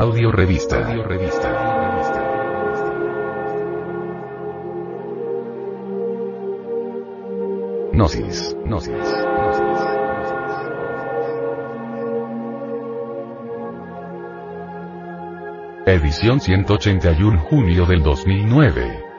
Audio revista. Audio revista. Gnosis. Gnosis. Edición 181 junio del 2009.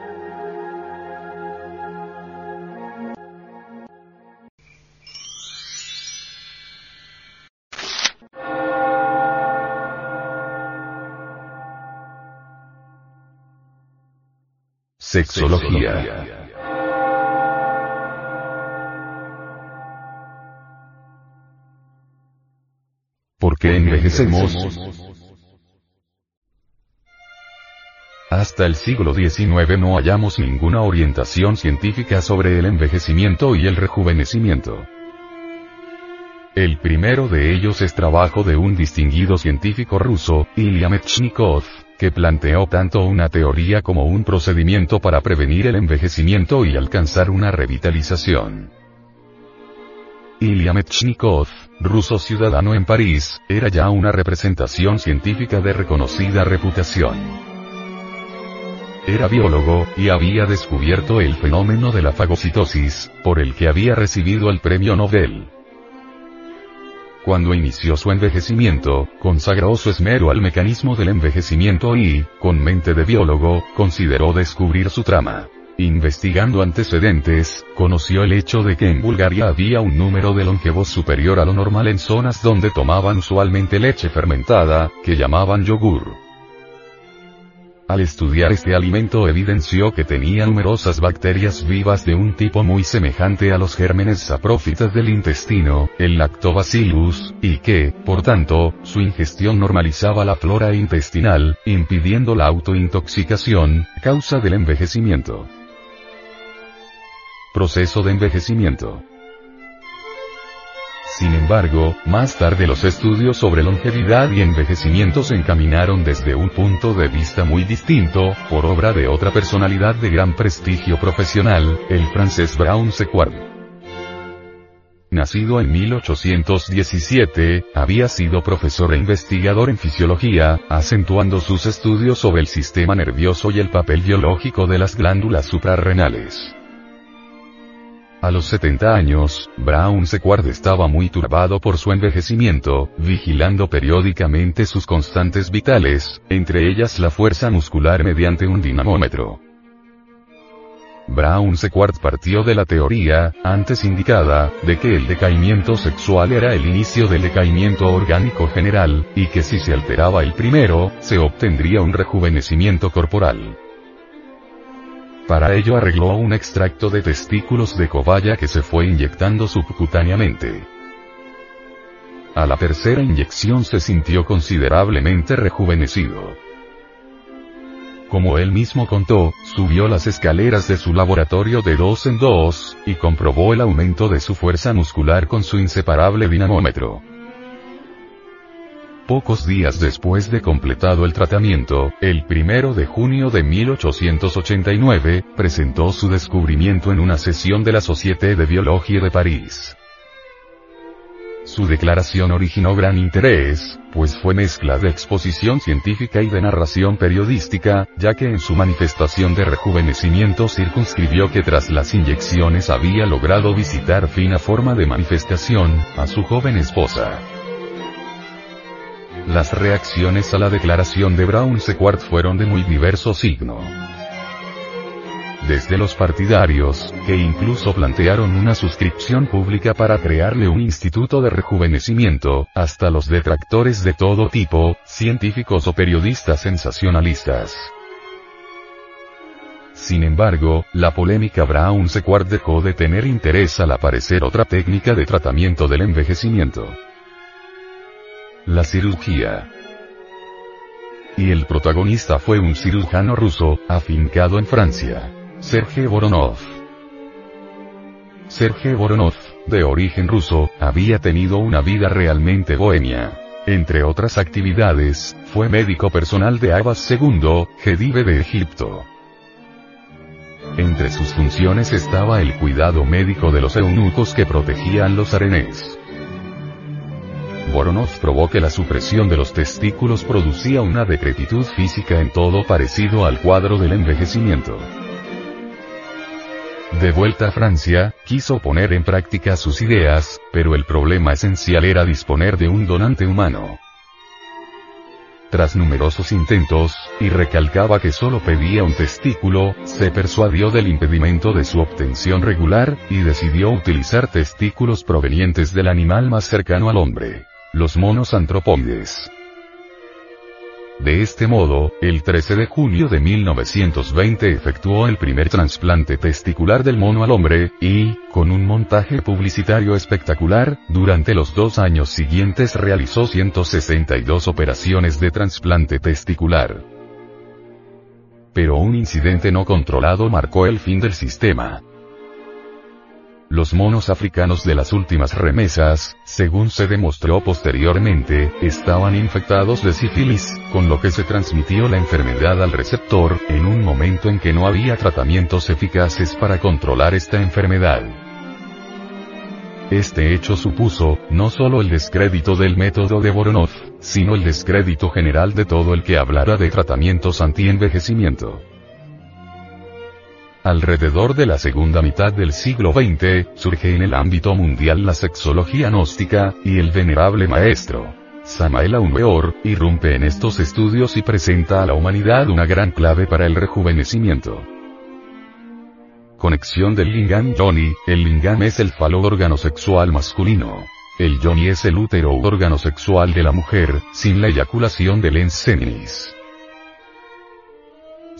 Sexología. ¿Por qué envejecemos? Hasta el siglo XIX no hallamos ninguna orientación científica sobre el envejecimiento y el rejuvenecimiento. El primero de ellos es trabajo de un distinguido científico ruso, Ilya Mechnikov, que planteó tanto una teoría como un procedimiento para prevenir el envejecimiento y alcanzar una revitalización. Ilya Mechnikov, ruso ciudadano en París, era ya una representación científica de reconocida reputación. Era biólogo, y había descubierto el fenómeno de la fagocitosis, por el que había recibido el premio Nobel. Cuando inició su envejecimiento, consagró su esmero al mecanismo del envejecimiento y, con mente de biólogo, consideró descubrir su trama. Investigando antecedentes, conoció el hecho de que en Bulgaria había un número de longevos superior a lo normal en zonas donde tomaban usualmente leche fermentada, que llamaban yogur. Al estudiar este alimento evidenció que tenía numerosas bacterias vivas de un tipo muy semejante a los gérmenes saprófitas del intestino, el lactobacillus, y que, por tanto, su ingestión normalizaba la flora intestinal, impidiendo la autointoxicación, causa del envejecimiento. Proceso de envejecimiento. Sin embargo, más tarde los estudios sobre longevidad y envejecimiento se encaminaron desde un punto de vista muy distinto, por obra de otra personalidad de gran prestigio profesional, el francés Brown Sequard. Nacido en 1817, había sido profesor e investigador en fisiología, acentuando sus estudios sobre el sistema nervioso y el papel biológico de las glándulas suprarrenales. A los 70 años, Brown Sequard estaba muy turbado por su envejecimiento, vigilando periódicamente sus constantes vitales, entre ellas la fuerza muscular mediante un dinamómetro. Brown Sequard partió de la teoría, antes indicada, de que el decaimiento sexual era el inicio del decaimiento orgánico general, y que si se alteraba el primero, se obtendría un rejuvenecimiento corporal. Para ello arregló un extracto de testículos de cobaya que se fue inyectando subcutáneamente. A la tercera inyección se sintió considerablemente rejuvenecido. Como él mismo contó, subió las escaleras de su laboratorio de dos en dos, y comprobó el aumento de su fuerza muscular con su inseparable dinamómetro. Pocos días después de completado el tratamiento, el primero de junio de 1889, presentó su descubrimiento en una sesión de la Société de Biologie de París. Su declaración originó gran interés, pues fue mezcla de exposición científica y de narración periodística, ya que en su manifestación de rejuvenecimiento circunscribió que tras las inyecciones había logrado visitar fina forma de manifestación, a su joven esposa. Las reacciones a la declaración de Brown Sequard fueron de muy diverso signo. Desde los partidarios, que incluso plantearon una suscripción pública para crearle un instituto de rejuvenecimiento, hasta los detractores de todo tipo, científicos o periodistas sensacionalistas. Sin embargo, la polémica Brown Sequard dejó de tener interés al aparecer otra técnica de tratamiento del envejecimiento. La cirugía. Y el protagonista fue un cirujano ruso, afincado en Francia. Sergei Voronov. Sergei Voronov, de origen ruso, había tenido una vida realmente bohemia. Entre otras actividades, fue médico personal de Abbas II, Gedive de Egipto. Entre sus funciones estaba el cuidado médico de los eunucos que protegían los arenés. Voronov probó que la supresión de los testículos producía una decrepitud física en todo parecido al cuadro del envejecimiento. De vuelta a Francia, quiso poner en práctica sus ideas, pero el problema esencial era disponer de un donante humano. Tras numerosos intentos, y recalcaba que solo pedía un testículo, se persuadió del impedimento de su obtención regular, y decidió utilizar testículos provenientes del animal más cercano al hombre. Los monos antropoides. De este modo, el 13 de junio de 1920 efectuó el primer trasplante testicular del mono al hombre, y, con un montaje publicitario espectacular, durante los dos años siguientes realizó 162 operaciones de trasplante testicular. Pero un incidente no controlado marcó el fin del sistema. Los monos africanos de las últimas remesas, según se demostró posteriormente, estaban infectados de sífilis, con lo que se transmitió la enfermedad al receptor, en un momento en que no había tratamientos eficaces para controlar esta enfermedad. Este hecho supuso, no solo el descrédito del método de Voronov, sino el descrédito general de todo el que hablara de tratamientos anti-envejecimiento. Alrededor de la segunda mitad del siglo XX, surge en el ámbito mundial la sexología gnóstica, y el venerable maestro, Samael Aunweor, irrumpe en estos estudios y presenta a la humanidad una gran clave para el rejuvenecimiento. Conexión del lingam yoni, el lingam es el falo órgano sexual masculino. El yoni es el útero órgano sexual de la mujer, sin la eyaculación del enseninis.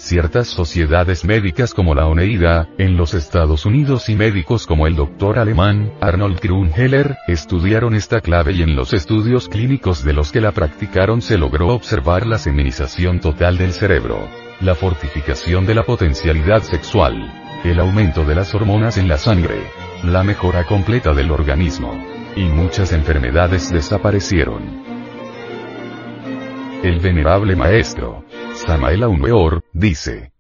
Ciertas sociedades médicas como la ONEIDA, en los Estados Unidos y médicos como el doctor alemán, Arnold Grunheller, estudiaron esta clave y en los estudios clínicos de los que la practicaron se logró observar la seminización total del cerebro, la fortificación de la potencialidad sexual, el aumento de las hormonas en la sangre, la mejora completa del organismo. Y muchas enfermedades desaparecieron. El venerable maestro, Samael Aumeor, dice.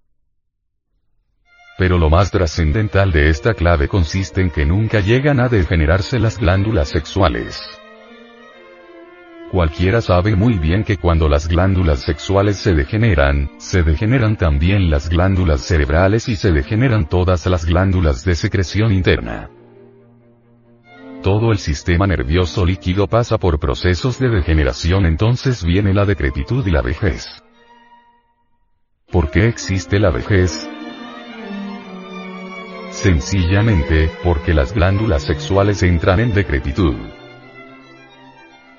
Pero lo más trascendental de esta clave consiste en que nunca llegan a degenerarse las glándulas sexuales. Cualquiera sabe muy bien que cuando las glándulas sexuales se degeneran, se degeneran también las glándulas cerebrales y se degeneran todas las glándulas de secreción interna. Todo el sistema nervioso líquido pasa por procesos de degeneración entonces viene la decrepitud y la vejez. ¿Por qué existe la vejez? Sencillamente, porque las glándulas sexuales entran en decrepitud.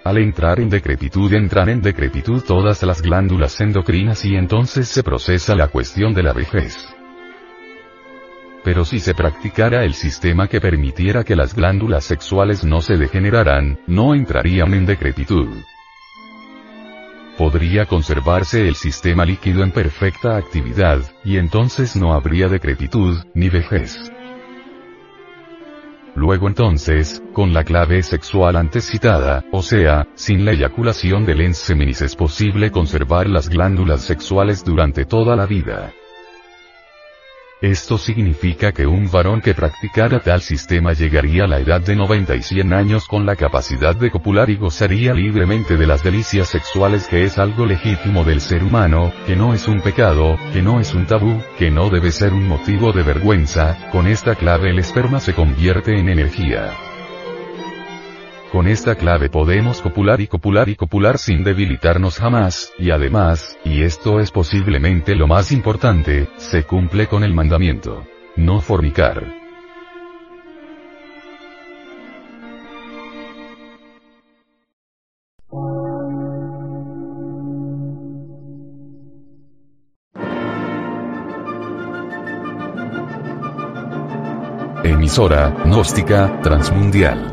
Al entrar en decrepitud entran en decrepitud todas las glándulas endocrinas y entonces se procesa la cuestión de la vejez. Pero si se practicara el sistema que permitiera que las glándulas sexuales no se degeneraran, no entrarían en decrepitud podría conservarse el sistema líquido en perfecta actividad, y entonces no habría decrepitud, ni vejez. Luego entonces, con la clave sexual antes citada, o sea, sin la eyaculación del enseminis es posible conservar las glándulas sexuales durante toda la vida. Esto significa que un varón que practicara tal sistema llegaría a la edad de 90 y 100 años con la capacidad de copular y gozaría libremente de las delicias sexuales que es algo legítimo del ser humano, que no es un pecado, que no es un tabú, que no debe ser un motivo de vergüenza, con esta clave el esperma se convierte en energía. Con esta clave podemos copular y copular y copular sin debilitarnos jamás, y además, y esto es posiblemente lo más importante, se cumple con el mandamiento. No fornicar. Emisora, gnóstica, transmundial